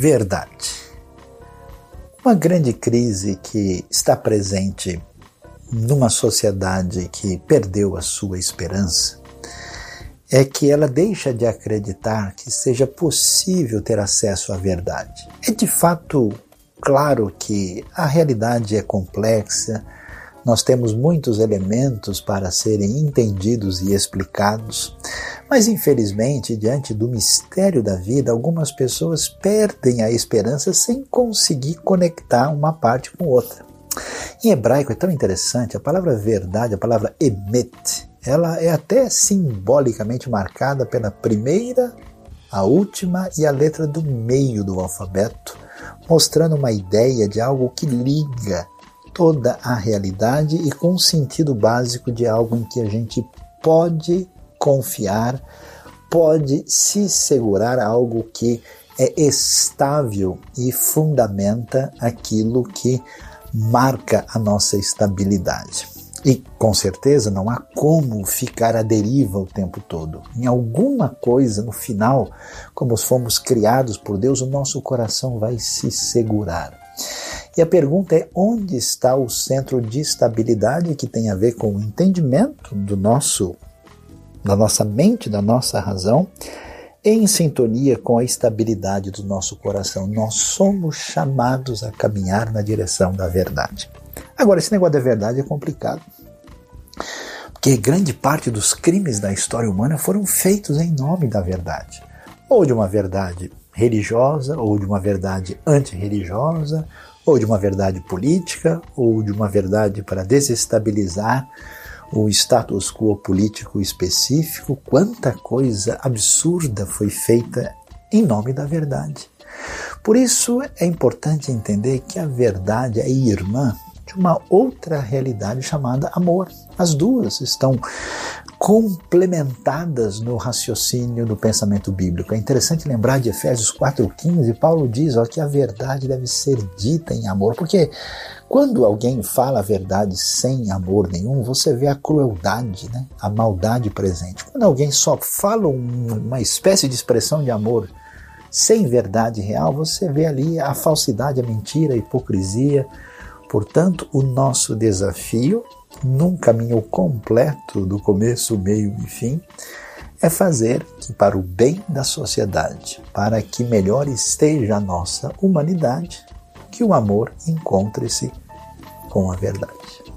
Verdade. Uma grande crise que está presente numa sociedade que perdeu a sua esperança é que ela deixa de acreditar que seja possível ter acesso à verdade. É de fato claro que a realidade é complexa, nós temos muitos elementos para serem entendidos e explicados, mas infelizmente, diante do mistério da vida, algumas pessoas perdem a esperança sem conseguir conectar uma parte com outra. Em hebraico é tão interessante, a palavra verdade, a palavra emet, ela é até simbolicamente marcada pela primeira, a última e a letra do meio do alfabeto, mostrando uma ideia de algo que liga toda a realidade e com um sentido básico de algo em que a gente pode confiar, pode se segurar algo que é estável e fundamenta aquilo que marca a nossa estabilidade. E com certeza não há como ficar à deriva o tempo todo. Em alguma coisa, no final, como fomos criados por Deus, o nosso coração vai se segurar. E a pergunta é: onde está o centro de estabilidade que tem a ver com o entendimento do nosso, da nossa mente, da nossa razão, em sintonia com a estabilidade do nosso coração? Nós somos chamados a caminhar na direção da verdade. Agora, esse negócio da verdade é complicado. Porque grande parte dos crimes da história humana foram feitos em nome da verdade. Ou de uma verdade religiosa, ou de uma verdade antirreligiosa, ou de uma verdade política, ou de uma verdade para desestabilizar o status quo político específico. Quanta coisa absurda foi feita em nome da verdade. Por isso é importante entender que a verdade é irmã de uma outra realidade chamada amor. As duas estão complementadas no raciocínio do pensamento bíblico. É interessante lembrar de Efésios 4,15, Paulo diz ó, que a verdade deve ser dita em amor, porque quando alguém fala a verdade sem amor nenhum, você vê a crueldade, né? a maldade presente. Quando alguém só fala uma espécie de expressão de amor sem verdade real, você vê ali a falsidade, a mentira, a hipocrisia. Portanto, o nosso desafio num caminho completo do começo, meio e fim, é fazer que, para o bem da sociedade, para que melhor esteja a nossa humanidade, que o amor encontre-se com a verdade.